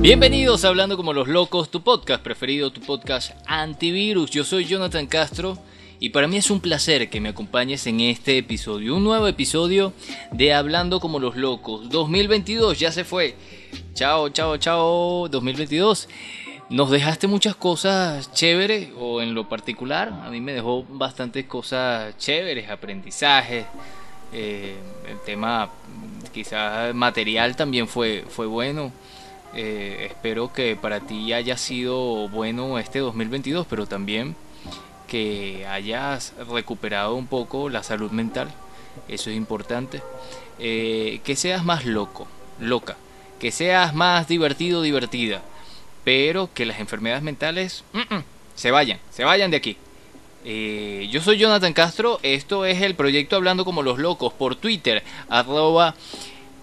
Bienvenidos a Hablando como los locos, tu podcast preferido, tu podcast antivirus. Yo soy Jonathan Castro y para mí es un placer que me acompañes en este episodio, un nuevo episodio de Hablando como los locos. 2022 ya se fue. Chao, chao, chao, 2022. Nos dejaste muchas cosas chéveres o en lo particular a mí me dejó bastantes cosas chéveres, aprendizajes. Eh, el tema quizás material también fue, fue bueno eh, espero que para ti haya sido bueno este 2022, pero también que hayas recuperado un poco la salud mental. Eso es importante. Eh, que seas más loco, loca. Que seas más divertido, divertida. Pero que las enfermedades mentales se vayan, se vayan de aquí. Eh, yo soy Jonathan Castro. Esto es el proyecto Hablando como los locos por Twitter. Arroba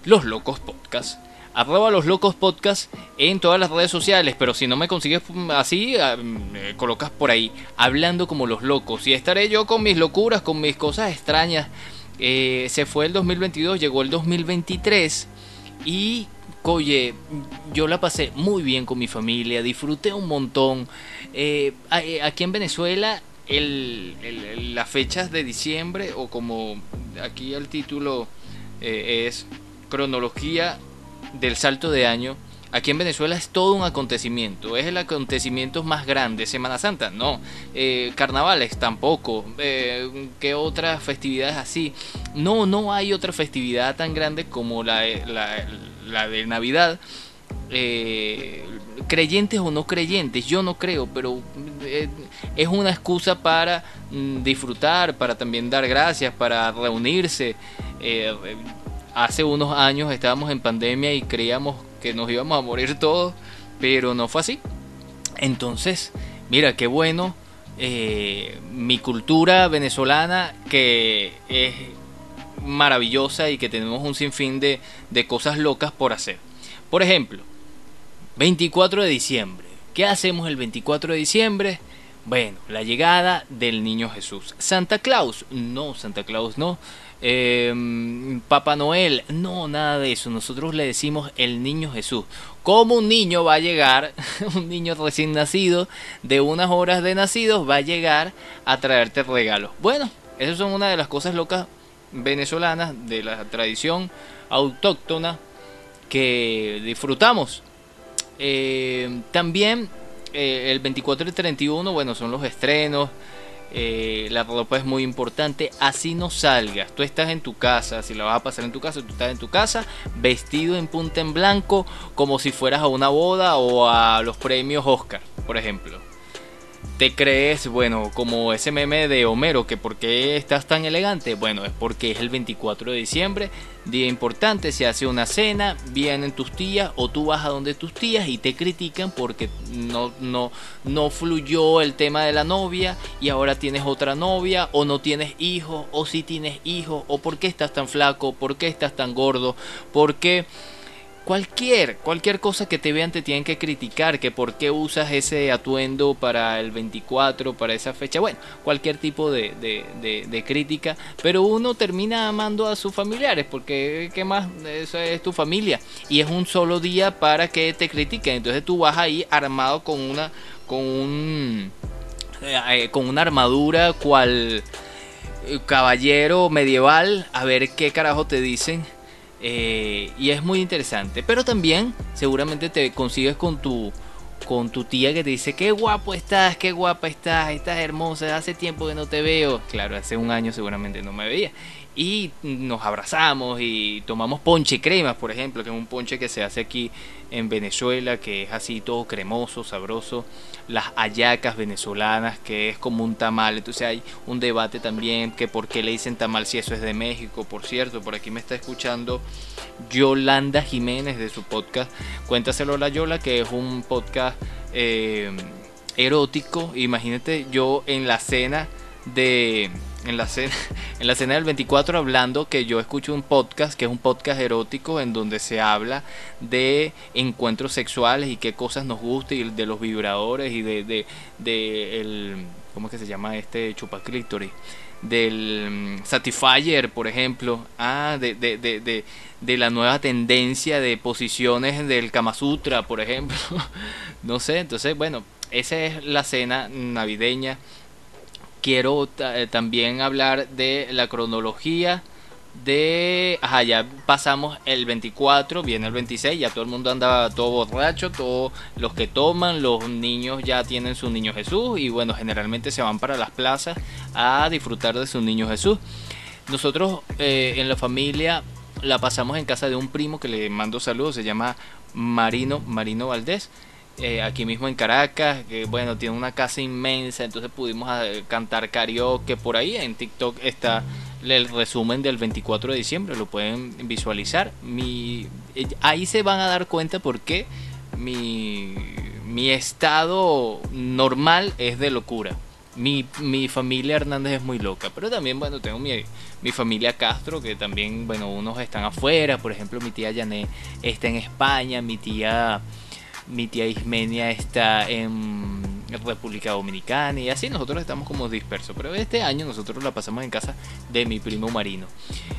los arroba los locos podcast en todas las redes sociales, pero si no me consigues así, ah, me colocas por ahí, hablando como los locos. Y estaré yo con mis locuras, con mis cosas extrañas. Eh, se fue el 2022, llegó el 2023 y, oye, yo la pasé muy bien con mi familia, disfruté un montón. Eh, eh, aquí en Venezuela el, las fechas de diciembre o como aquí el título es cronología del salto de año, aquí en Venezuela es todo un acontecimiento. Es el acontecimiento más grande. Semana Santa, no. Eh, carnavales, tampoco. Eh, ¿Qué otras festividades así? No, no hay otra festividad tan grande como la, la, de Navidad. Eh, creyentes o no creyentes, yo no creo, pero es una excusa para mm, disfrutar, para también dar gracias, para reunirse hace unos años estábamos en pandemia y creíamos que nos íbamos a morir todos, pero no fue así. Entonces, mira, qué bueno eh, mi cultura venezolana que es maravillosa y que tenemos un sinfín de, de cosas locas por hacer. Por ejemplo, 24 de diciembre. ¿Qué hacemos el 24 de diciembre? Bueno, la llegada del niño Jesús. Santa Claus, no, Santa Claus no. Eh, Papá Noel, no, nada de eso. Nosotros le decimos el niño Jesús. ¿Cómo un niño va a llegar, un niño recién nacido, de unas horas de nacidos, va a llegar a traerte regalos? Bueno, esas son una de las cosas locas venezolanas de la tradición autóctona que disfrutamos. Eh, también eh, el 24 y 31, bueno, son los estrenos. Eh, la ropa es muy importante. Así no salgas. Tú estás en tu casa. Si la vas a pasar en tu casa, tú estás en tu casa. Vestido en punta en blanco. Como si fueras a una boda o a los premios Oscar, por ejemplo te crees, bueno, como ese meme de Homero, que por qué estás tan elegante, bueno, es porque es el 24 de diciembre, día importante, se hace una cena, vienen tus tías o tú vas a donde tus tías y te critican porque no, no, no fluyó el tema de la novia y ahora tienes otra novia o no tienes hijos o si tienes hijos o por qué estás tan flaco, por qué estás tan gordo, por qué cualquier, cualquier cosa que te vean te tienen que criticar, que por qué usas ese atuendo para el 24, para esa fecha, bueno, cualquier tipo de, crítica, pero uno termina amando a sus familiares, porque ¿qué más? Eso es tu familia, y es un solo día para que te critiquen, entonces tú vas ahí armado con una, con un, eh, con una armadura cual eh, caballero medieval, a ver qué carajo te dicen eh, y es muy interesante. Pero también seguramente te consigues con tu, con tu tía que te dice, qué guapo estás, qué guapa estás, estás hermosa, hace tiempo que no te veo. Claro, hace un año seguramente no me veía y nos abrazamos y tomamos ponche cremas, por ejemplo, que es un ponche que se hace aquí en Venezuela, que es así todo cremoso, sabroso. Las ayacas venezolanas, que es como un tamal. Entonces hay un debate también que por qué le dicen tamal si eso es de México. Por cierto, por aquí me está escuchando Yolanda Jiménez de su podcast. Cuéntaselo la Yola, que es un podcast eh, erótico. Imagínate yo en la cena de en la cena en la cena del 24 hablando que yo escucho un podcast que es un podcast erótico en donde se habla de encuentros sexuales y qué cosas nos gusta y de los vibradores y de, de, el ¿cómo es que se llama este chupaclítoris? del mm, Satisfyer, por ejemplo, ah, de, de, de, de, la nueva tendencia de posiciones del Kama Sutra, por ejemplo. no sé, entonces, bueno, esa es la cena navideña. Quiero eh, también hablar de la cronología de... Ajá, ya pasamos el 24, viene el 26, ya todo el mundo anda todo borracho, todos los que toman, los niños ya tienen su niño Jesús y bueno, generalmente se van para las plazas a disfrutar de su niño Jesús. Nosotros eh, en la familia la pasamos en casa de un primo que le mando saludos, se llama Marino, Marino Valdés. Eh, aquí mismo en Caracas, que bueno, tiene una casa inmensa, entonces pudimos eh, cantar karaoke por ahí, en TikTok está el resumen del 24 de diciembre, lo pueden visualizar. Mi, eh, ahí se van a dar cuenta por qué mi, mi estado normal es de locura. Mi, mi, familia Hernández es muy loca, pero también, bueno, tengo mi, mi, familia Castro, que también, bueno, unos están afuera, por ejemplo, mi tía Jané está en España, mi tía, mi tía Ismenia está en República Dominicana y así nosotros estamos como dispersos. Pero este año nosotros la pasamos en casa de mi primo Marino.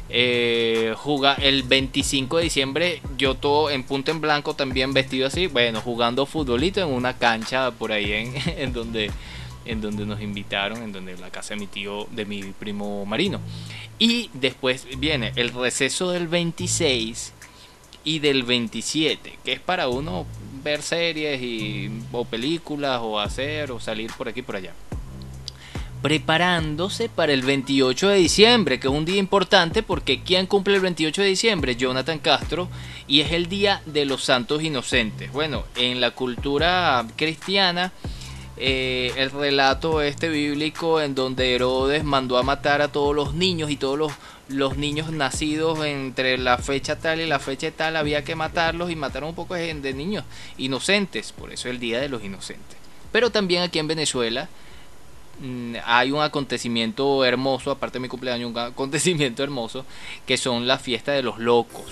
Eh, el 25 de diciembre, yo todo en punto en blanco también vestido así, bueno, jugando futbolito en una cancha por ahí en, en donde en donde nos invitaron, en donde la casa de mi tío, de mi primo Marino. Y después viene el receso del 26 y del 27, que es para uno series y, o películas o hacer o salir por aquí y por allá. Preparándose para el 28 de diciembre, que es un día importante porque ¿quién cumple el 28 de diciembre? Jonathan Castro y es el día de los santos inocentes. Bueno, en la cultura cristiana eh, el relato este bíblico en donde Herodes mandó a matar a todos los niños y todos los, los niños nacidos entre la fecha tal y la fecha tal había que matarlos y mataron un poco de, niños inocentes, por eso el Día de los Inocentes. Pero también aquí en Venezuela mm, hay un acontecimiento hermoso, aparte de mi cumpleaños, un acontecimiento hermoso, que son la fiesta de los locos.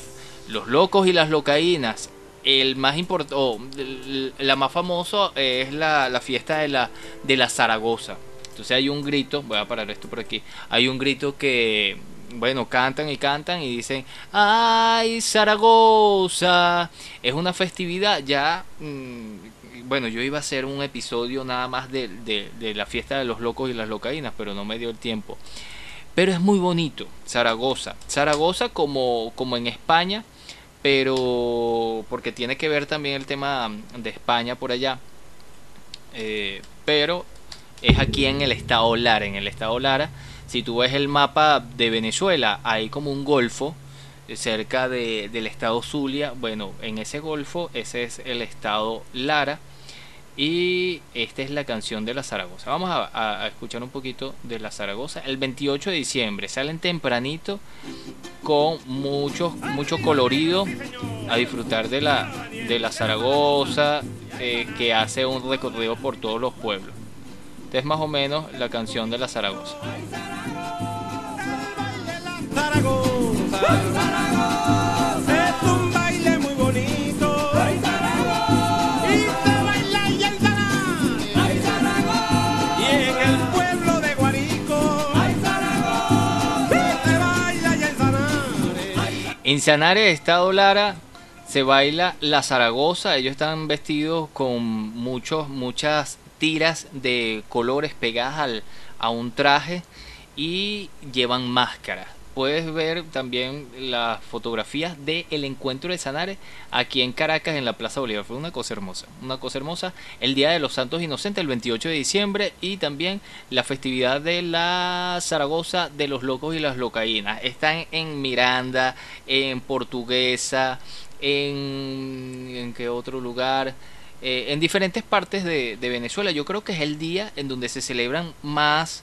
Los locos y las locaínas el más importante, la más famosa es la, fiesta de la, de la Zaragoza. Entonces hay un grito, voy a parar esto por aquí, hay un grito que, bueno, cantan y cantan y dicen, ¡ay, Zaragoza! Es una festividad ya, mm, bueno, yo iba a hacer un episodio nada más de, de la fiesta de los locos y las locaínas, pero no me dio el tiempo. Pero es muy bonito, Zaragoza. Zaragoza como, como en España pero porque tiene que ver también el tema de España por allá. Eh, pero es aquí en el estado Lara. En el estado Lara, si tú ves el mapa de Venezuela, hay como un golfo cerca de, del estado Zulia. Bueno, en ese golfo, ese es el estado Lara. Y esta es la canción de la Zaragoza. Vamos a, escuchar un poquito de la Zaragoza. El 28 de diciembre salen tempranito con mucho, mucho colorido a disfrutar de la, de la Zaragoza eh, que hace un recorrido por todos los pueblos. Es más o menos la canción de la Zaragoza. En Sanare, Estado Lara, se baila la Zaragoza. Ellos están vestidos con muchos, muchas tiras de colores pegadas a un traje y llevan máscaras puedes ver también las fotografías del el encuentro de Sanare aquí en Caracas en la Plaza Bolívar. Fue una cosa hermosa, una cosa hermosa. El Día de los Santos Inocentes, el 28 de diciembre, y también la festividad de la Zaragoza de los Locos y las Locaínas. Están en Miranda, en Portuguesa, en, en qué otro lugar. Eh, en diferentes partes de, Venezuela. Yo creo que es el día en donde se celebran más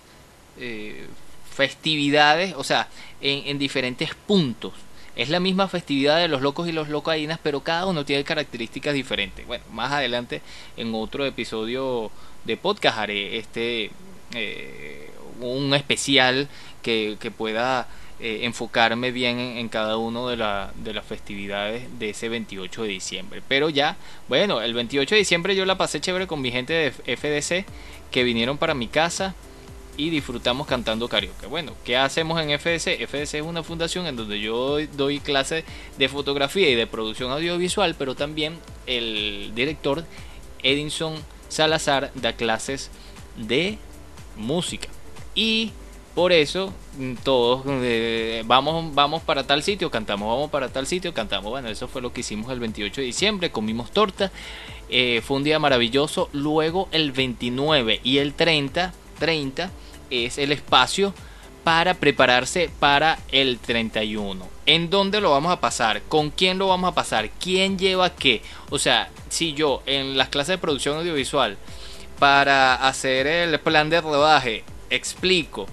eh, festividades, o sea, en, diferentes puntos. Es la misma festividad de los locos y los locaínas, pero cada uno tiene características diferentes. Bueno, más adelante en otro episodio de podcast haré este eh, un especial que, pueda eh, enfocarme bien en, cada uno de, de las festividades de ese 28 de diciembre. Pero ya, bueno, el 28 de diciembre yo la pasé chévere con mi gente de FDC que vinieron para mi casa y disfrutamos cantando karaoke. Bueno, ¿qué hacemos en FDC? FDC es una fundación en donde yo doy clases de fotografía y de producción audiovisual, pero también el director Edinson Salazar da clases de música. Y por eso mm, todos eh, vamos, vamos para tal sitio, cantamos, vamos para tal sitio, cantamos. Bueno, eso fue lo que hicimos el 28 de diciembre, comimos torta, eh, fue un día maravilloso. Luego el 29 y el 30, 30 es el espacio para prepararse para el 31. ¿En dónde lo vamos a pasar? ¿Con quién lo vamos a pasar? ¿Quién lleva qué? O sea, si yo en las clases de producción audiovisual para hacer el plan de rodaje explico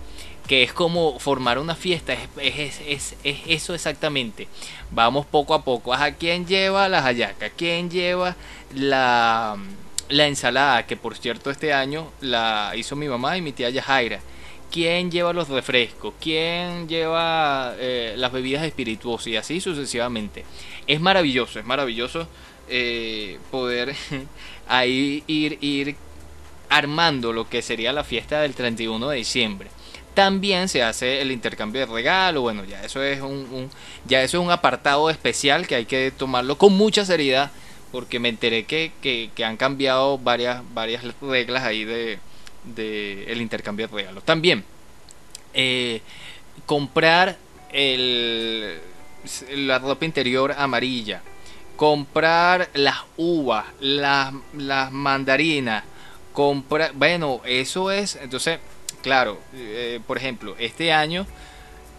que es como formar una fiesta, es, es, eso exactamente. Vamos poco a poco. ¿A quién lleva las hallacas? ¿Quién lleva la, la ensalada? Que por cierto este año la hizo mi mamá y mi tía Yajaira quién lleva los refrescos, quién lleva eh, las bebidas espirituosas y así sucesivamente. Es maravilloso, es maravilloso eh, poder ahí ir, ir armando lo que sería la fiesta del 31 de diciembre. También se hace el intercambio de regalo, bueno, ya eso es un, ya eso es un apartado especial que hay que tomarlo con mucha seriedad porque me enteré que, que han cambiado varias, varias reglas ahí de, del el intercambio de regalos. También, eh, comprar el, la ropa interior amarilla, comprar las uvas, las, las mandarinas, comprar, bueno, eso es, entonces, claro, eh, por ejemplo, este año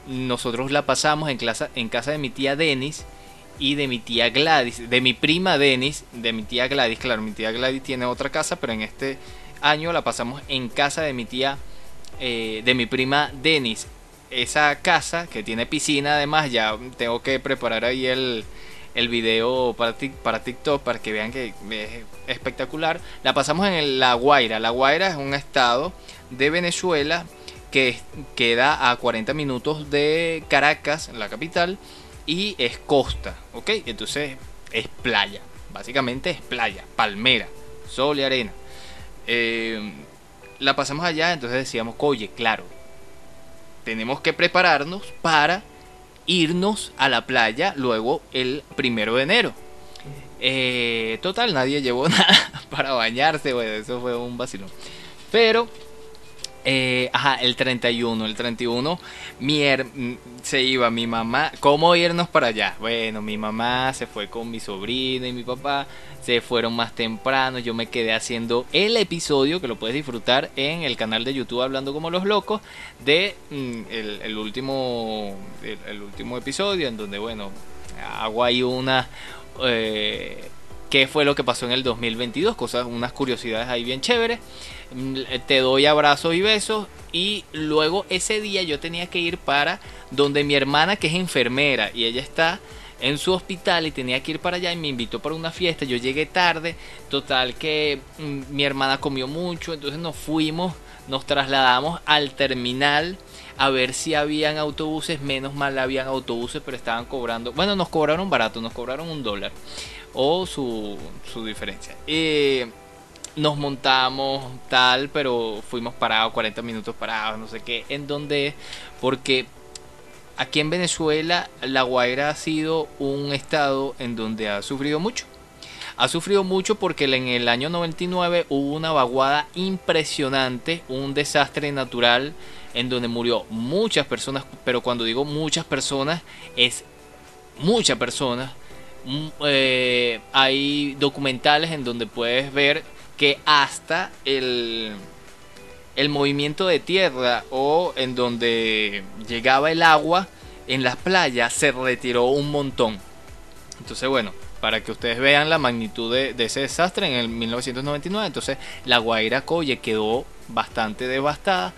nosotros la pasamos en, en casa de mi tía Denis y de mi tía Gladys, de mi prima Denis, de mi tía Gladys, claro, mi tía Gladys tiene otra casa, pero en este año la pasamos en casa de mi tía, eh, de mi prima Denis. Esa casa que tiene piscina, además, ya tengo que preparar ahí el, el video para, para TikTok para que vean que es espectacular. La pasamos en La Guaira. La Guaira es un estado de Venezuela que queda a 40 minutos de Caracas, la capital, y es costa, ¿ok? Entonces es playa, básicamente es playa, palmera, sol y arena. Eh, la pasamos allá, entonces decíamos, oye, claro, tenemos que prepararnos para irnos a la playa luego el primero de enero. Eh, total, nadie llevó nada para bañarse, bueno, eso fue un vacilón. Pero eh, ajá, el 31. El 31 mi se iba mi mamá. ¿Cómo irnos para allá? Bueno, mi mamá se fue con mi sobrino y mi papá. Se fueron más temprano. Yo me quedé haciendo el episodio que lo puedes disfrutar en el canal de YouTube Hablando como los locos. De mm, el, último, el, último episodio en donde, bueno, hago ahí una... Eh, qué fue lo que pasó en el 2022, cosas, unas curiosidades ahí bien chéveres. Mm, te doy abrazos y besos y luego ese día yo tenía que ir para donde mi hermana que es enfermera y ella está en su hospital y tenía que ir para allá y me invitó para una fiesta. Yo llegué tarde, total que mm, mi hermana comió mucho, entonces nos fuimos, nos trasladamos al terminal a ver si habían autobuses, menos mal habían autobuses, pero estaban cobrando, bueno, nos cobraron barato, nos cobraron un dólar o su, su diferencia. Eh, nos montamos tal, pero fuimos parados, 40 minutos parados, no sé qué, en donde, porque aquí en Venezuela La Guaira ha sido un estado en donde ha sufrido mucho. Ha sufrido mucho porque en el año 99 hubo una vaguada impresionante, un desastre natural en donde murió muchas personas, pero cuando digo muchas personas es muchas personas. Mm, eh, hay documentales en donde puedes ver que hasta el, el movimiento de tierra o en donde llegaba el agua en las playas se retiró un montón. Entonces, bueno, para que ustedes vean la magnitud de, ese desastre en el 1999, entonces la Guaira Coye quedó bastante devastada.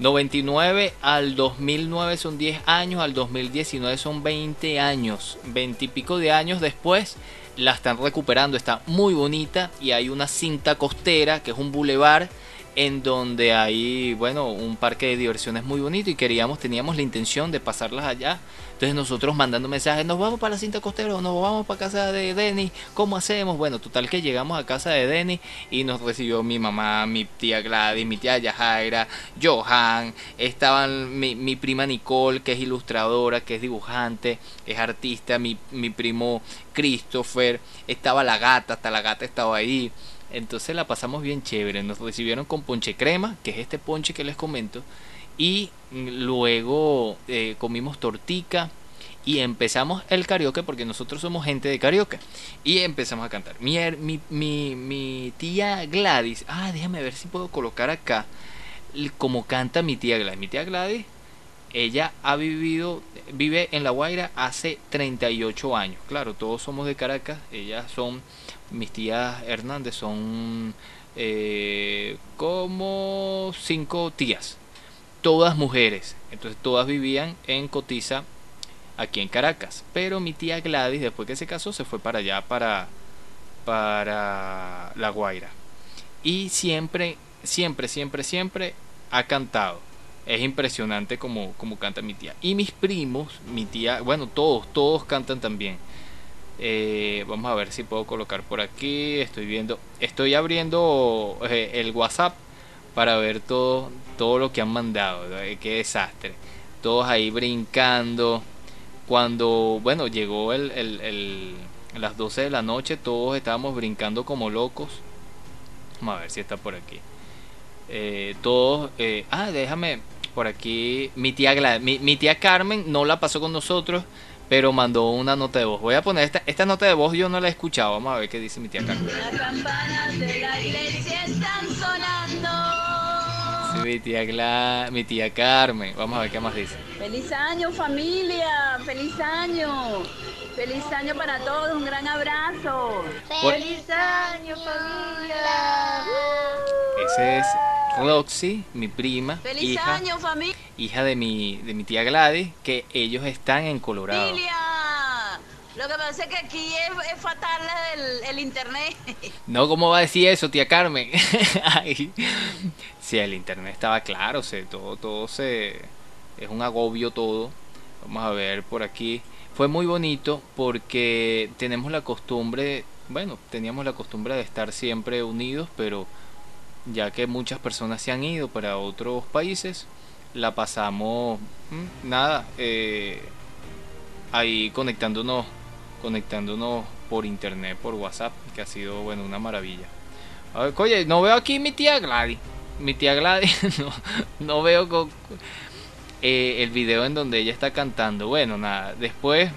99 al 2009 son 10 años, al 2019 son 20 años, 20 y pico de años después la están recuperando, está muy bonita y hay una cinta costera que es un bulevar en donde hay, bueno, un parque de diversiones muy bonito y queríamos, teníamos la intención de pasarlas allá. Entonces nosotros mandando mensajes, nos vamos para la cinta costera nos vamos para casa de Denny, ¿cómo hacemos? Bueno, total que llegamos a casa de Denny y nos recibió mi mamá, mi tía Gladys, mi tía Yajaira, Johan, estaban mi, mi prima Nicole, que es ilustradora, que es dibujante, es artista, mi, mi primo Christopher, estaba la gata, hasta la gata estaba ahí. Entonces la pasamos bien chévere. Nos recibieron con ponche crema, que es este ponche que les comento. Y luego eh, comimos tortica y empezamos el karaoke porque nosotros somos gente de karaoke. Y empezamos a cantar. Mi, mi, mi, mi tía Gladys, ah, déjame ver si puedo colocar acá como canta mi tía Gladys. Mi tía Gladys, ella ha vivido, vive en La Guaira hace 38 años. Claro, todos somos de Caracas, ellas son mis tías Hernández son eh, como cinco tías, todas mujeres. Entonces todas vivían en Cotiza, aquí en Caracas. Pero mi tía Gladys, después que se casó, se fue para allá, para, para La Guaira. Y siempre, siempre, siempre, siempre ha cantado. Es impresionante como, como canta mi tía. Y mis primos, mi tía, bueno, todos, todos cantan también. Eh, vamos a ver si puedo colocar por aquí. Estoy viendo, estoy abriendo eh, el WhatsApp para ver todo, todo lo que han mandado. Qué desastre. Todos ahí brincando. Cuando, bueno, llegó el, el, las 12 de la noche, todos estábamos brincando como locos. Vamos a ver si está por aquí. Eh, todos, ah, déjame por aquí. Mi tía, mi tía Carmen no la pasó con nosotros pero mandó una nota de voz. Voy a poner esta, esta nota de voz, yo no la he escuchado. Vamos a ver qué dice mi tía Carmen. Las campanas de la iglesia están sonando. Sí, mi tía, mi tía Carmen. Vamos a ver qué más dice. Feliz año familia, feliz año. Feliz año para todos, un gran abrazo. Feliz año familia. Ese es Roxy, mi prima, ¡Feliz hija, año, familia! hija de mi, de mi tía Gladys, que ellos están en Colorado. ¡Familia! Lo que pasa es que aquí es, fatal el, internet. No, ¿cómo va a decir eso, tía Carmen? Si el internet estaba claro, se, todo, todo se... Es un agobio todo. Vamos a ver por aquí. Fue muy bonito porque tenemos la costumbre, bueno, teníamos la costumbre de estar siempre unidos, pero ya que muchas personas se han ido para otros países, la pasamos mm, nada eh, ahí conectándonos conectándonos por internet por WhatsApp que ha sido bueno una maravilla. A ver, oye no veo aquí mi tía Gladys mi tía Gladys no, no veo con, eh, el video en donde ella está cantando bueno nada después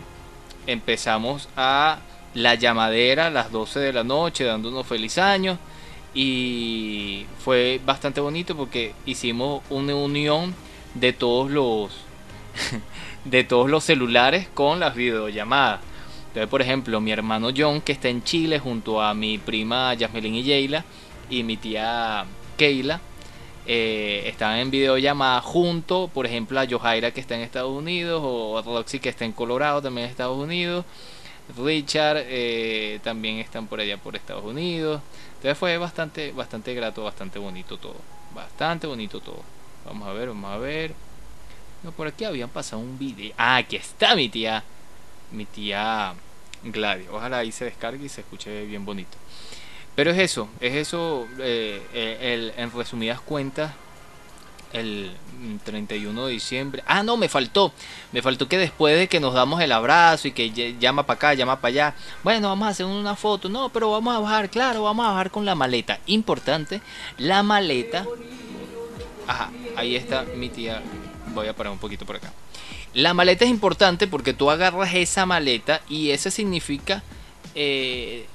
empezamos a la llamadera a las 12 de la noche dándonos feliz año y fue bastante bonito porque hicimos una unión de todos los de todos los celulares con las videollamadas. Entonces, por ejemplo, mi hermano John que está en Chile junto a mi prima Yasmelin y Yeila y mi tía Keila eh, estaban en videollamada junto, por ejemplo, a Johaira que está en Estados Unidos o Roxy que está en Colorado también en Estados Unidos. Richard eh, también están por allá por Estados Unidos. Entonces fue bastante, bastante grato, bastante bonito todo. Bastante bonito todo. Vamos a ver, vamos a ver. No, por aquí habían pasado un video. Ah, aquí está mi tía. Mi tía Gladys. Ojalá ahí se descargue y se escuche bien bonito. Pero es eso, es eso, eh, eh, en resumidas cuentas, el 31 de diciembre. Ah, no, me faltó. Me faltó que después de que nos damos el abrazo y que llama para acá, llama para allá. Bueno, vamos a hacer una foto. No, pero vamos a bajar, claro, vamos a bajar con la maleta. Importante, la maleta. Ajá, ahí está mi tía. Voy a parar un poquito por acá. La maleta es importante porque tú agarras esa maleta y eso significa eh,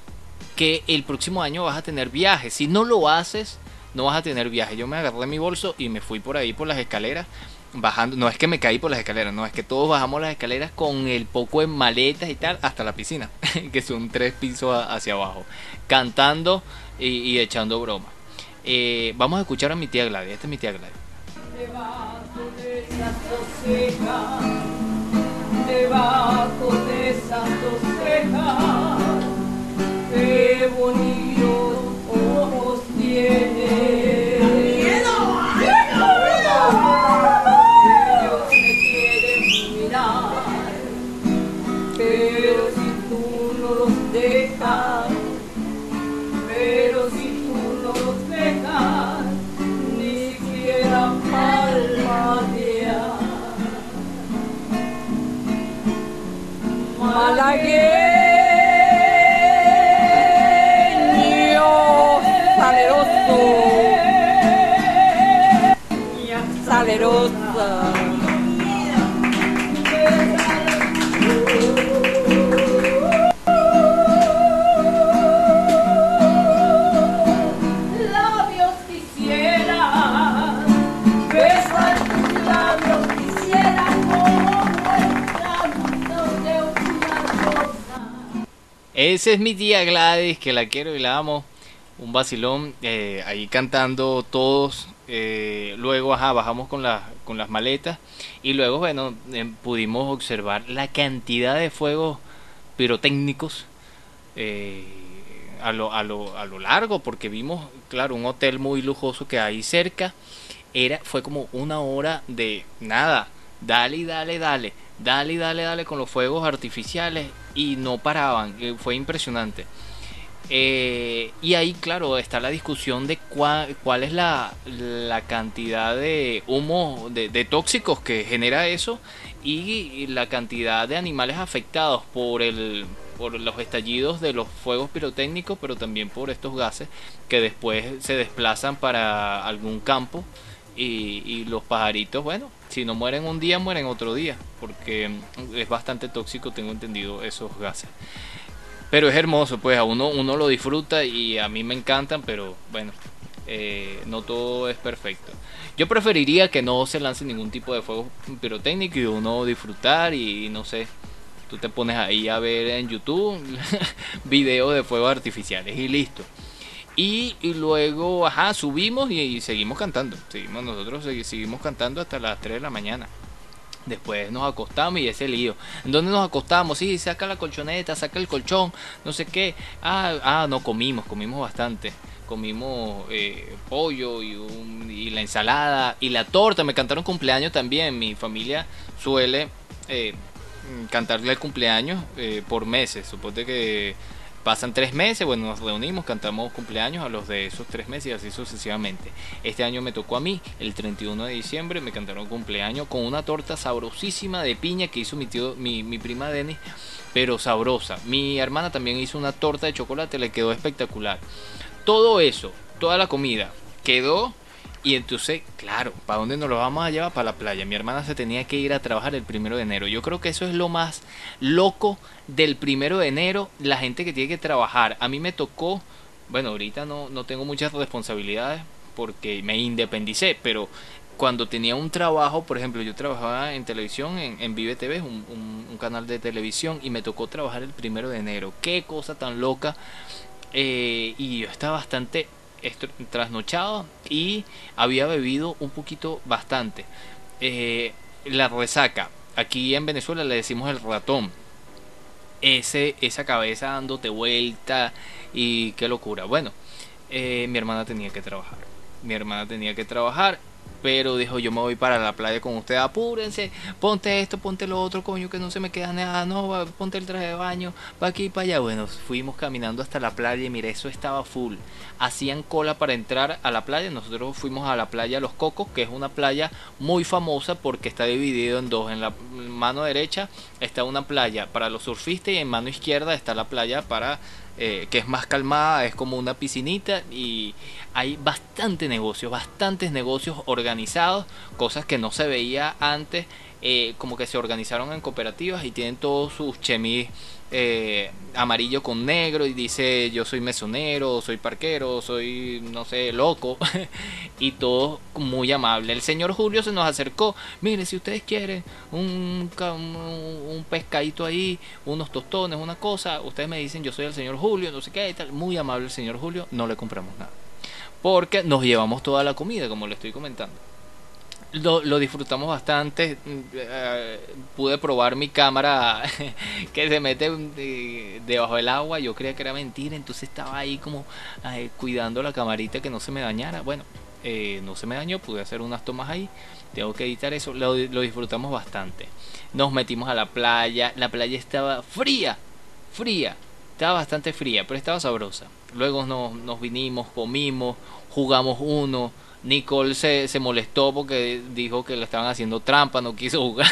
que el próximo año vas a tener viajes. Si no lo haces, no vas a tener viaje. Yo me agarré mi bolso y me fui por ahí por las escaleras, bajando. No es que me caí por las escaleras, no, es que todos bajamos las escaleras con el poco de maletas y tal hasta la piscina, que son tres pisos hacia abajo, cantando y, echando broma. Eh, vamos a escuchar a mi tía Gladys. Esta es mi tía Gladys. Debajo de esas dos cejas, debajo de Esa es mi tía Gladys, que la quiero y la amo. Un vacilón, eh, ahí cantando todos. eh, luego, bajamos con, las con las maletas. Y luego, bueno, eh, pudimos observar la cantidad de fuegos pirotécnicos eh, a, lo, a, lo, a lo largo, porque vimos, claro, un hotel muy lujoso que hay cerca. Era, fue como una hora de nada, dale dale, dale, dale dale, dale con los fuegos artificiales y no paraban, fue impresionante. Eh, y ahí, claro, está la discusión de cuál, cuál es la, la cantidad de humo, de, tóxicos que genera eso y la cantidad de animales afectados por el por los estallidos de los fuegos pirotécnicos, pero también por estos gases que después se desplazan para algún campo y los pajaritos, bueno, si no mueren un día, mueren otro día, porque es bastante tóxico, tengo entendido, esos gases. Pero es hermoso, pues a uno, uno lo disfruta y a mí me encantan, pero bueno, eh, no todo es perfecto. Yo preferiría que no se lance ningún tipo de fuego pirotécnico y uno disfrutar y no sé, tú te pones ahí a ver en YouTube videos de fuegos artificiales y listo. Y, luego, ajá, subimos y, seguimos cantando. Seguimos nosotros segui- seguimos cantando hasta las 3 de la mañana. Después nos acostamos y ese lío. ¿En dónde nos acostamos? Sí, saca la colchoneta, saca el colchón, no sé qué. Ah, ah no comimos, comimos bastante. Comimos eh, pollo y, un- y la ensalada y la torta. Me cantaron cumpleaños también. Mi familia suele eh, cantarle el cumpleaños eh, por meses. Suponte que pasan tres meses, bueno, nos reunimos, cantamos cumpleaños a los de esos tres meses y así sucesivamente. Este año me tocó a mí, el 31 de diciembre, me cantaron cumpleaños con una torta sabrosísima de piña que hizo mi tío, mi, mi prima Denis, pero sabrosa. Mi hermana también hizo una torta de chocolate, le quedó espectacular. Todo eso, toda la comida, quedó y entonces, claro, ¿para dónde nos lo vamos a llevar? Para la playa. Mi hermana se tenía que ir a trabajar el primero de enero. Yo creo que eso es lo más loco del primero de enero, la gente que tiene que trabajar. A mí me tocó, bueno, ahorita no, no tengo muchas responsabilidades porque me independicé, pero cuando tenía un trabajo, por ejemplo, yo trabajaba en televisión, en, Vive TV, un, un- canal de televisión, y me tocó trabajar el primero de enero. Qué cosa tan loca. Eh, y yo estaba bastante trasnochado y había bebido un poquito bastante. Eh, la resaca, aquí en Venezuela le decimos el ratón. Ese, esa cabeza dándote vuelta y qué locura. Bueno, eh, mi hermana tenía que trabajar. Mi hermana tenía que trabajar, pero dijo yo me voy para la playa con ustedes, apúrense, ponte esto, ponte lo otro, coño, que no se me queda nada, no, va, ponte el traje de baño, para aquí y para allá. Bueno, fuimos caminando hasta la playa y mira, eso estaba full. Hacían cola para entrar a la playa, nosotros fuimos a la playa Los Cocos, que es una playa muy famosa porque está dividido en dos. En la mano derecha está una playa para los surfistas y en mano izquierda está la playa para eh, que es más calmada, es como una piscinita y hay bastante negocios, bastantes negocios organizados, cosas que no se veía antes, eh, como que se organizaron en cooperativas y tienen todos sus chemis eh, amarillo con negro y dice yo soy mesonero, soy parquero, soy no sé, loco y todo muy amable. El señor Julio se nos acercó, mire si ustedes quieren un, un pescadito ahí, unos tostones, una cosa, ustedes me dicen yo soy el señor Julio, no sé qué y tal, muy amable el señor Julio, no le compramos nada. Porque nos llevamos toda la comida, como le estoy comentando lo, lo disfrutamos bastante. mm, eh, pude probar mi cámara que se mete eh, debajo del agua. Yo creía que era mentira, entonces estaba ahí como eh, cuidando la camarita que no se me dañara. Bueno, eh, no se me dañó, pude hacer unas tomas ahí. Tengo que editar eso. Lo, lo disfrutamos bastante. Nos metimos a la playa. La playa estaba fría, fría. Estaba bastante fría, pero estaba sabrosa. Luego nos, nos vinimos, comimos, jugamos uno. Nicole se, se molestó porque dijo que le estaban haciendo trampa, no quiso jugar.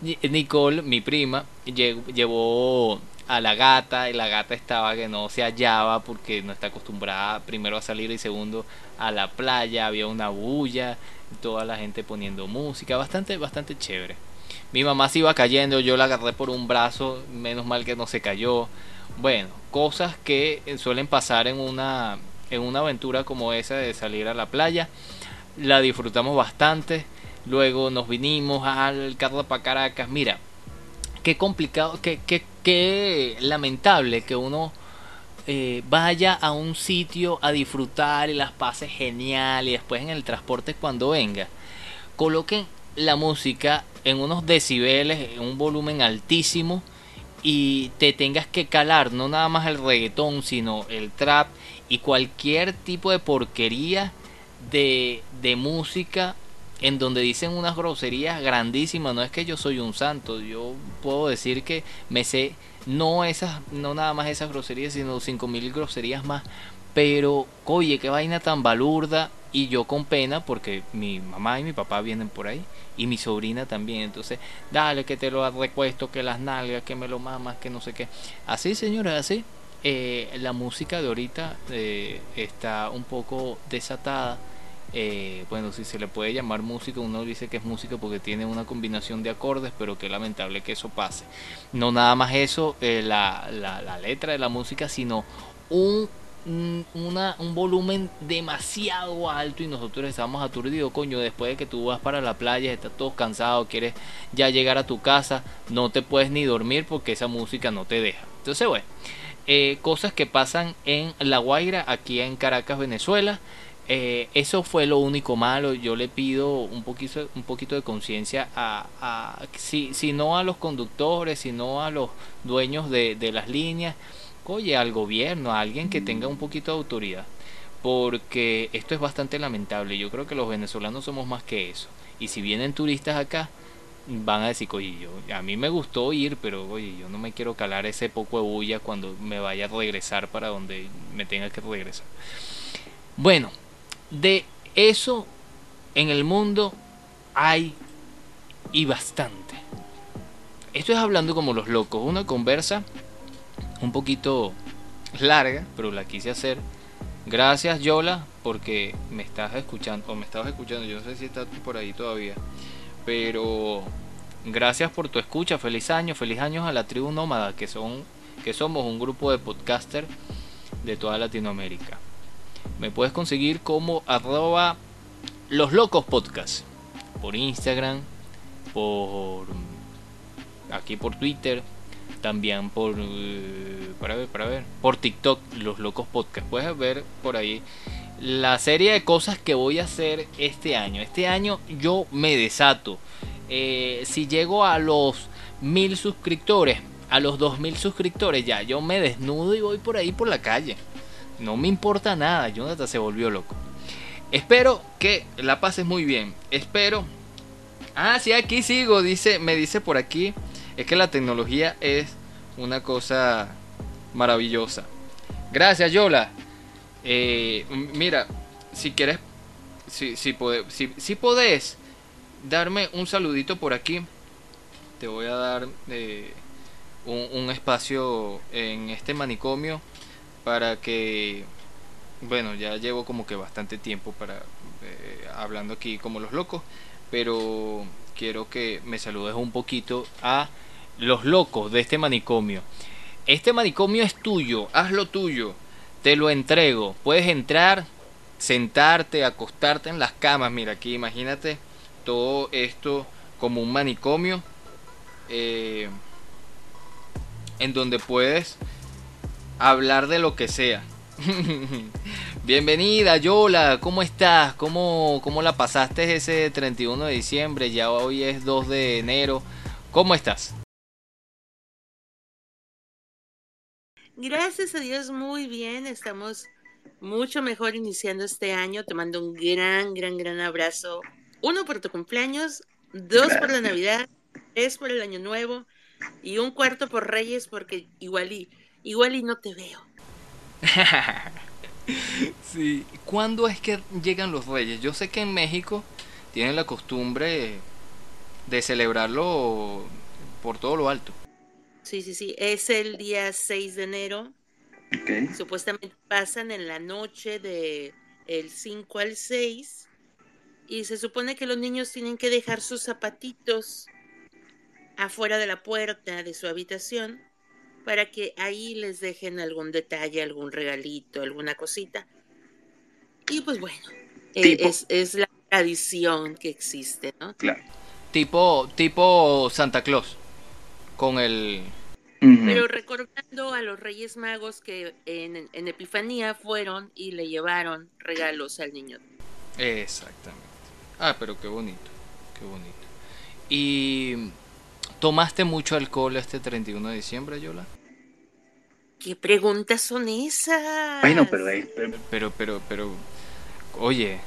Nicole, mi prima, llevó a la gata y la gata estaba que no se hallaba porque no está acostumbrada primero a salir y segundo a la playa, había una bulla, toda la gente poniendo música, bastante bastante chévere. Mi mamá se iba cayendo, yo la agarré por un brazo, menos mal que no se cayó. Bueno, cosas que suelen pasar en una en una aventura como esa de salir a la playa. La disfrutamos bastante. Luego nos vinimos al carro para Caracas. Mira, qué complicado, qué, qué, qué lamentable que uno eh, vaya a un sitio a disfrutar y las pases genial y después en el transporte cuando venga coloquen la música en unos decibeles, en un volumen altísimo y te tengas que calar no nada más el reggaetón, sino el trap y cualquier tipo de porquería de, de música en donde dicen unas groserías grandísimas. No es que yo soy un santo, yo puedo decir que me sé no esas, no nada más esas groserías, sino cinco mil groserías más. Pero, oye, qué vaina tan balurda. Y yo con pena, porque mi mamá y mi papá vienen por ahí. Y mi sobrina también. Entonces, dale que te lo recuesto, que las nalgas, que me lo mamas, que no sé qué. Así, señores, así. Eh, la música de ahorita eh, está un poco desatada eh, bueno, si se le puede llamar música, uno dice que es música porque tiene una combinación de acordes, pero qué lamentable que eso pase. No nada más eso, la, la, letra de la música, sino un, un volumen demasiado alto y nosotros estamos aturdidos, coño, después de que tú vas para la playa, estás todo cansado, quieres ya llegar a tu casa, no te puedes ni dormir porque esa música no te deja. Entonces, bueno, eh, cosas que pasan en La Guaira, aquí en Caracas, Venezuela. Eh, eso fue lo único malo. Yo le pido un poquito, un poquito de conciencia a, si, si, no a los conductores, sino a los dueños de, de las líneas, oye, al gobierno, a alguien que tenga un poquito de autoridad. Porque esto es bastante lamentable. Yo creo que los venezolanos somos más que eso. Y si vienen turistas acá, van a decir, oye, yo, a mí me gustó ir, pero oye, yo no me quiero calar ese poco de bulla cuando me vaya a regresar para donde me tenga que regresar. Bueno, de eso en el mundo hay y bastante. Esto es hablando como los locos, una conversa un poquito larga, pero la quise hacer. Gracias Yola, porque me estás escuchando, o me estabas escuchando, yo no sé si estás por ahí todavía, pero gracias por tu escucha, feliz año, feliz años a la tribu nómada, que son, que somos un grupo de podcaster de toda Latinoamérica. Me puedes conseguir como arroba los locos podcast. Por Instagram, por aquí por Twitter, también por para ver, para ver, por TikTok, los locos podcast. Puedes ver por ahí la serie de cosas que voy a hacer este año. Este año yo me desato. Eh, si llego a los mil suscriptores, a los dos mil suscriptores ya, yo me desnudo y voy por ahí por la calle. No me importa nada, Jonathan se volvió loco. Espero que la pases muy bien. Espero. Ah, sí, aquí sigo, dice, me dice por aquí. Es que la tecnología es una cosa maravillosa. Gracias, Yola. Eh, mira, si quieres, si, si, si, podés darme un saludito por aquí, te voy a dar eh, un espacio en este manicomio para que, bueno, ya llevo como que bastante tiempo para eh, hablando aquí como los locos, pero quiero que me saludes un poquito a los locos de este manicomio. Este manicomio es tuyo, haz lo tuyo, te lo entrego. Puedes entrar, sentarte, acostarte en las camas. Mira aquí, imagínate todo esto como un manicomio eh, en donde puedes hablar de lo que sea. Bienvenida, Yola, ¿cómo estás? ¿Cómo, ¿Cómo la pasaste ese 31 de diciembre? Ya hoy es 2 de enero. ¿Cómo estás? Gracias a Dios, muy bien. Estamos mucho mejor iniciando este año. Te mando un gran, gran, gran abrazo. Uno por tu cumpleaños, dos por la Navidad, tres por el Año Nuevo y un cuarto por Reyes porque igual y igual y no te veo. sí, ¿cuándo es que llegan los reyes? Yo sé que en México tienen la costumbre de celebrarlo por todo lo alto. Sí, sí, sí. Es el día 6 de enero. Ok. Supuestamente pasan en la noche de el 5 al 6 y se supone que los niños tienen que dejar sus zapatitos afuera de la puerta de su habitación para que ahí les dejen algún detalle, algún regalito, alguna cosita. Y pues bueno, Tipo. es, es la tradición que existe, ¿no? Claro. Tipo, tipo Santa Claus. Con el. Pero recordando a los Reyes Magos que en, en Epifanía fueron y le llevaron regalos al niño. Exactamente. Ah, pero qué bonito. Qué bonito. ¿Y tomaste mucho alcohol este 31 de diciembre, Yola? ¿Qué preguntas son esas? Bueno, pero pero- Pero, pero, pero. Oye.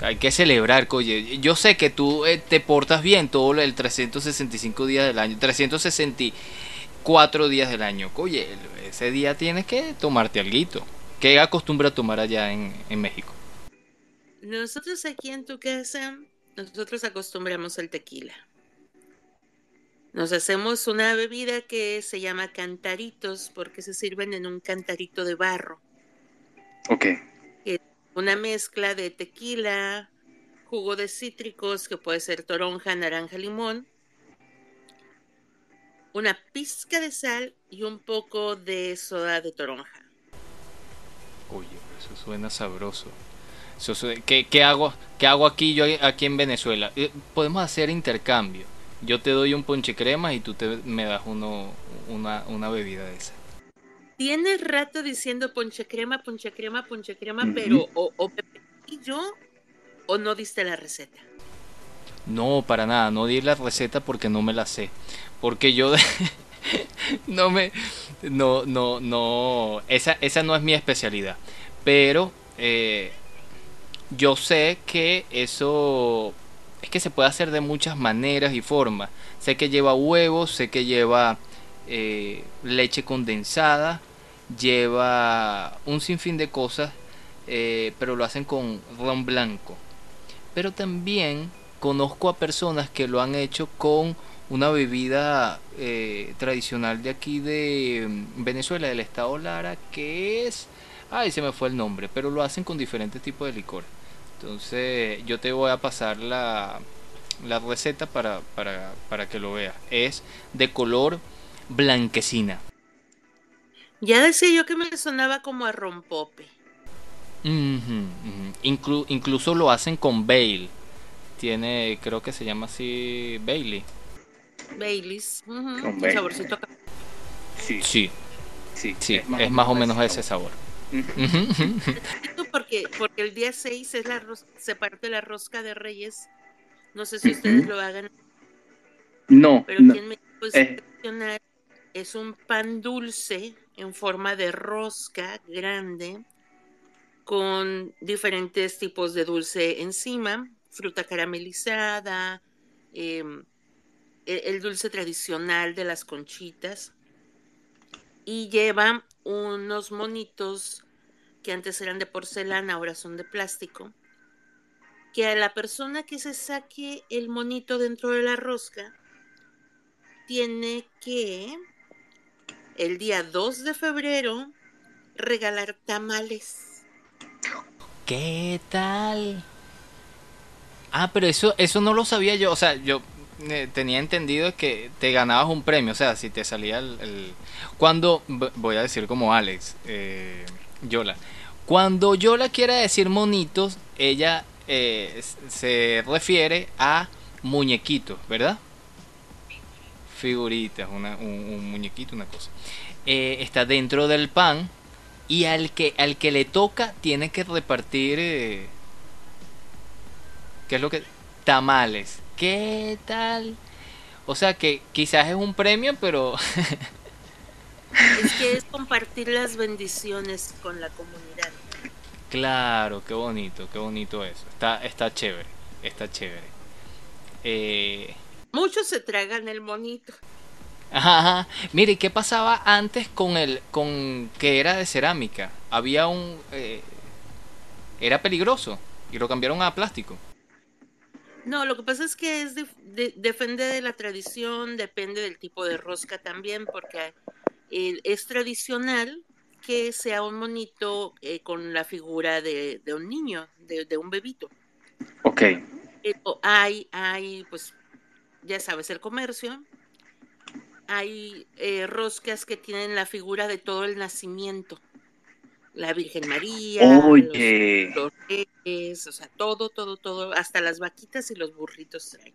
Hay que celebrar, oye. Yo sé que tú eh, te portas bien todo el 365 días del año. 364 días del año. Oye, ese día tienes que tomarte alguito. ¿Qué acostumbra a tomar allá en, en México? Nosotros aquí en tu casa, nosotros acostumbramos al tequila. Nos hacemos una bebida que se llama cantaritos porque se sirven en un cantarito de barro. Ok. Una mezcla de tequila, jugo de cítricos que puede ser toronja, naranja, limón, una pizca de sal y un poco de soda de toronja. Oye, eso suena sabroso. ¿Qué, qué hago, ¿Qué hago aquí yo aquí en Venezuela? Eh, Podemos hacer intercambio. Yo te doy un ponche crema y tú te, me das uno, una, una bebida de esa. Tienes rato diciendo ponche crema, ponche crema, ponche crema, pero o, o pepinillo o no diste la receta. No, para nada, no di la receta porque no me la sé. Porque yo de- no me no no no esa esa no es mi especialidad. Pero eh, yo sé que eso es que se puede hacer de muchas maneras y formas. Sé que lleva huevos, sé que lleva eh, leche condensada, lleva un sinfín de cosas, eh, pero lo hacen con ron blanco. Pero también conozco a personas que lo han hecho con una bebida eh, tradicional de aquí de mm, Venezuela, del estado Lara, que es... Ay, se me fue el nombre, pero lo hacen con diferentes tipos de licor. Entonces yo te voy a pasar la, la receta para, para, para que lo veas. Es de color blanquecina. Ya decía yo que me sonaba como a rompope. Ujú. Inclu- incluso lo hacen con Bale. Tiene, creo que se llama así Bailey. Baileys. ujú, Con un Baileys. saborcito Sí, Sí, sí. sí, es más o menos ese sabor. Porque, porque el día 6 es la se parte la rosca de Reyes. No sé si ustedes lo hagan, No, pero no. aquí en México es Eh. tradicional. Es un pan dulce en forma de rosca grande con diferentes tipos de dulce encima, fruta caramelizada, em, e- el dulce tradicional de las conchitas y lleva unos monitos que antes eran de porcelana, ahora son de plástico, que a la persona que se saque el monito dentro de la rosca tiene que el día 2 de febrero regalar tamales. ¿Qué tal? Ah, pero eso, eso no lo sabía yo. O sea, yo eh, tenía entendido que te ganabas un premio. O sea, si te salía el. el- Cuando. Voy a decir como Alex, eh, Yola. Cuando Yola quiera decir monitos, ella eh, se refiere a muñequitos, ¿verdad? Figuritas, una- un, un muñequito, una cosa. Eh, está dentro del pan y al que al que le toca tiene que repartir eh, qué es lo que tamales qué tal o sea que quizás es un premio pero Es que es compartir las bendiciones con la comunidad. claro qué bonito qué bonito eso está está chévere está chévere eh, Muchos se tragan el monito. Ajá, ajá. Mire, ¿qué pasaba antes con el con que era de cerámica? Había un eh, era peligroso y lo cambiaron a plástico. No, lo que pasa es que es de- de- depende de la tradición, depende del tipo de rosca también, porque es tradicional que sea un monito eh, con la figura de, de un niño, de, de un bebito. Ok. Pero hay, hay, pues, ya sabes, el comercio. Hay eh, roscas que tienen la figura de todo el nacimiento. La Virgen María, los- Oye. los reyes, o sea, todo, todo, todo, hasta las vaquitas y los burritos traen.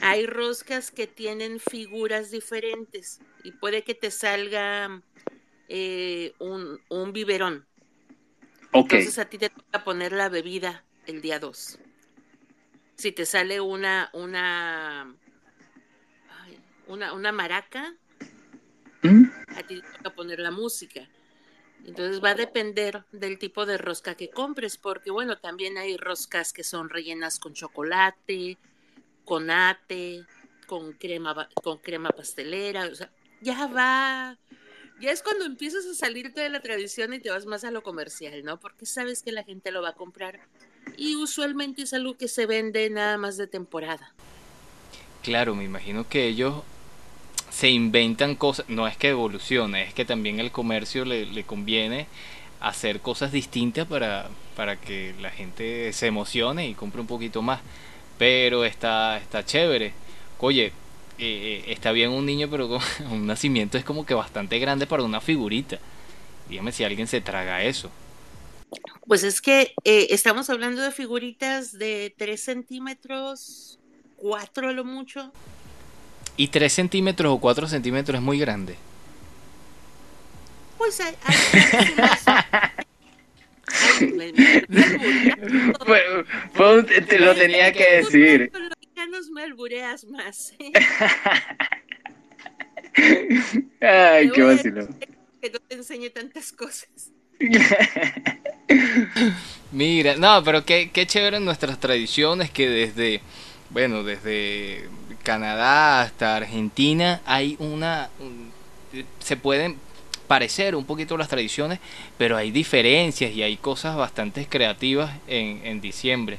Hay roscas que tienen figuras diferentes y puede que te salga eh, un, un biberón. Entonces a ti te toca poner la bebida el día 2. Si te sale una, una, una, una maraca, ¿Mm? a ti te toca poner la música. Entonces va a depender del tipo de rosca que compres, porque bueno, también hay roscas que son rellenas con chocolate, con ate, con crema, con crema pastelera, o sea, ya va, ya es cuando empiezas a salirte de la tradición y te vas más a lo comercial, ¿no? Porque sabes que la gente lo va a comprar y usualmente es algo que se vende nada más de temporada. Claro, me imagino que ellos se inventan cosas, no es que evolucione, es que también el comercio le, le conviene hacer cosas distintas para, para que la gente se emocione y compre un poquito más. Pero está, está chévere. Oye, eh, eh, está bien un niño, pero un nacimiento es como que bastante grande para una figurita. Dígame si alguien se traga eso. Pues es que eh, estamos hablando de figuritas de 3 centímetros, 4 a lo mucho. Y 3 centímetros o 4 centímetros es muy grande. Pues hay... hay- Ay, me- me- me albureas todo. Fue- fue un- te lo tenía que decir. Con los mexicanos me albureas más. ¿eh? Ay, qué decir Que no te enseñe tantas cosas. Mira, no, pero qué, qué chévere nuestras tradiciones que desde, bueno, desde Canadá hasta Argentina hay una, un- se pueden parecer un poquito las tradiciones, pero hay diferencias y hay cosas bastante creativas en, en diciembre.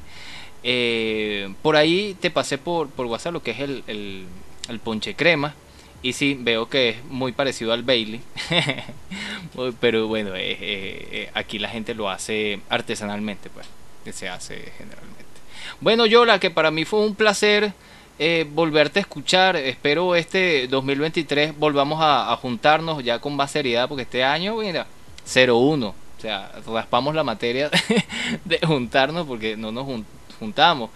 Eh, por ahí te pasé por, por WhatsApp lo que es el, el, ponche crema. Y sí, veo que es muy parecido al Bailey. Pero bueno, eh, eh, aquí la gente lo hace artesanalmente, pues. Se hace generalmente. Bueno, Yola, que para mí fue un placer eh, volverte a escuchar. Espero este 2023 volvamos a, juntarnos ya con más seriedad, porque este año, mira, 0-1. O sea, raspamos la materia de juntarnos porque no nos jun- juntamos.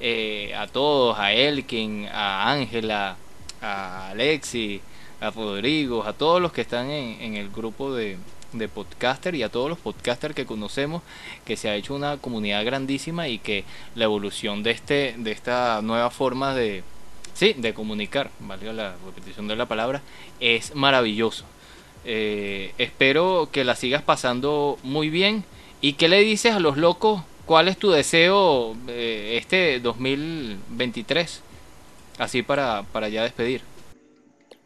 Eh, a todos, a Elkin, a Ángela, a Alexi, a Rodrigo, a todos los que están en, en el grupo de, de podcaster y a todos los podcasters que conocemos, que se ha hecho una comunidad grandísima y que la evolución de este, de esta nueva forma de, sí, de comunicar, valga la repetición de la palabra, es maravilloso. Eh, espero que la sigas pasando muy bien. ¿Y qué le dices a los locos? ¿Cuál es tu deseo eh, este 2023? Así para, para ya despedir.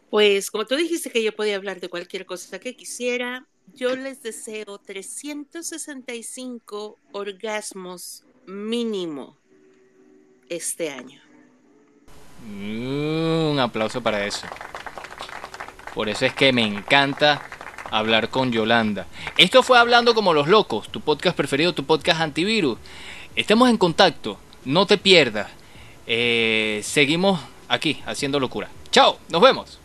Pues como tú dijiste que yo podía hablar de cualquier cosa que quisiera, yo les deseo 365 orgasmos mínimo este año. Mm, Un aplauso para eso. Por eso es que me encanta hablar con Yolanda. Esto fue Hablando como los locos, tu podcast preferido, tu podcast antivirus. Estamos en contacto, no te pierdas. Eh, seguimos aquí haciendo locura. Chao, nos vemos.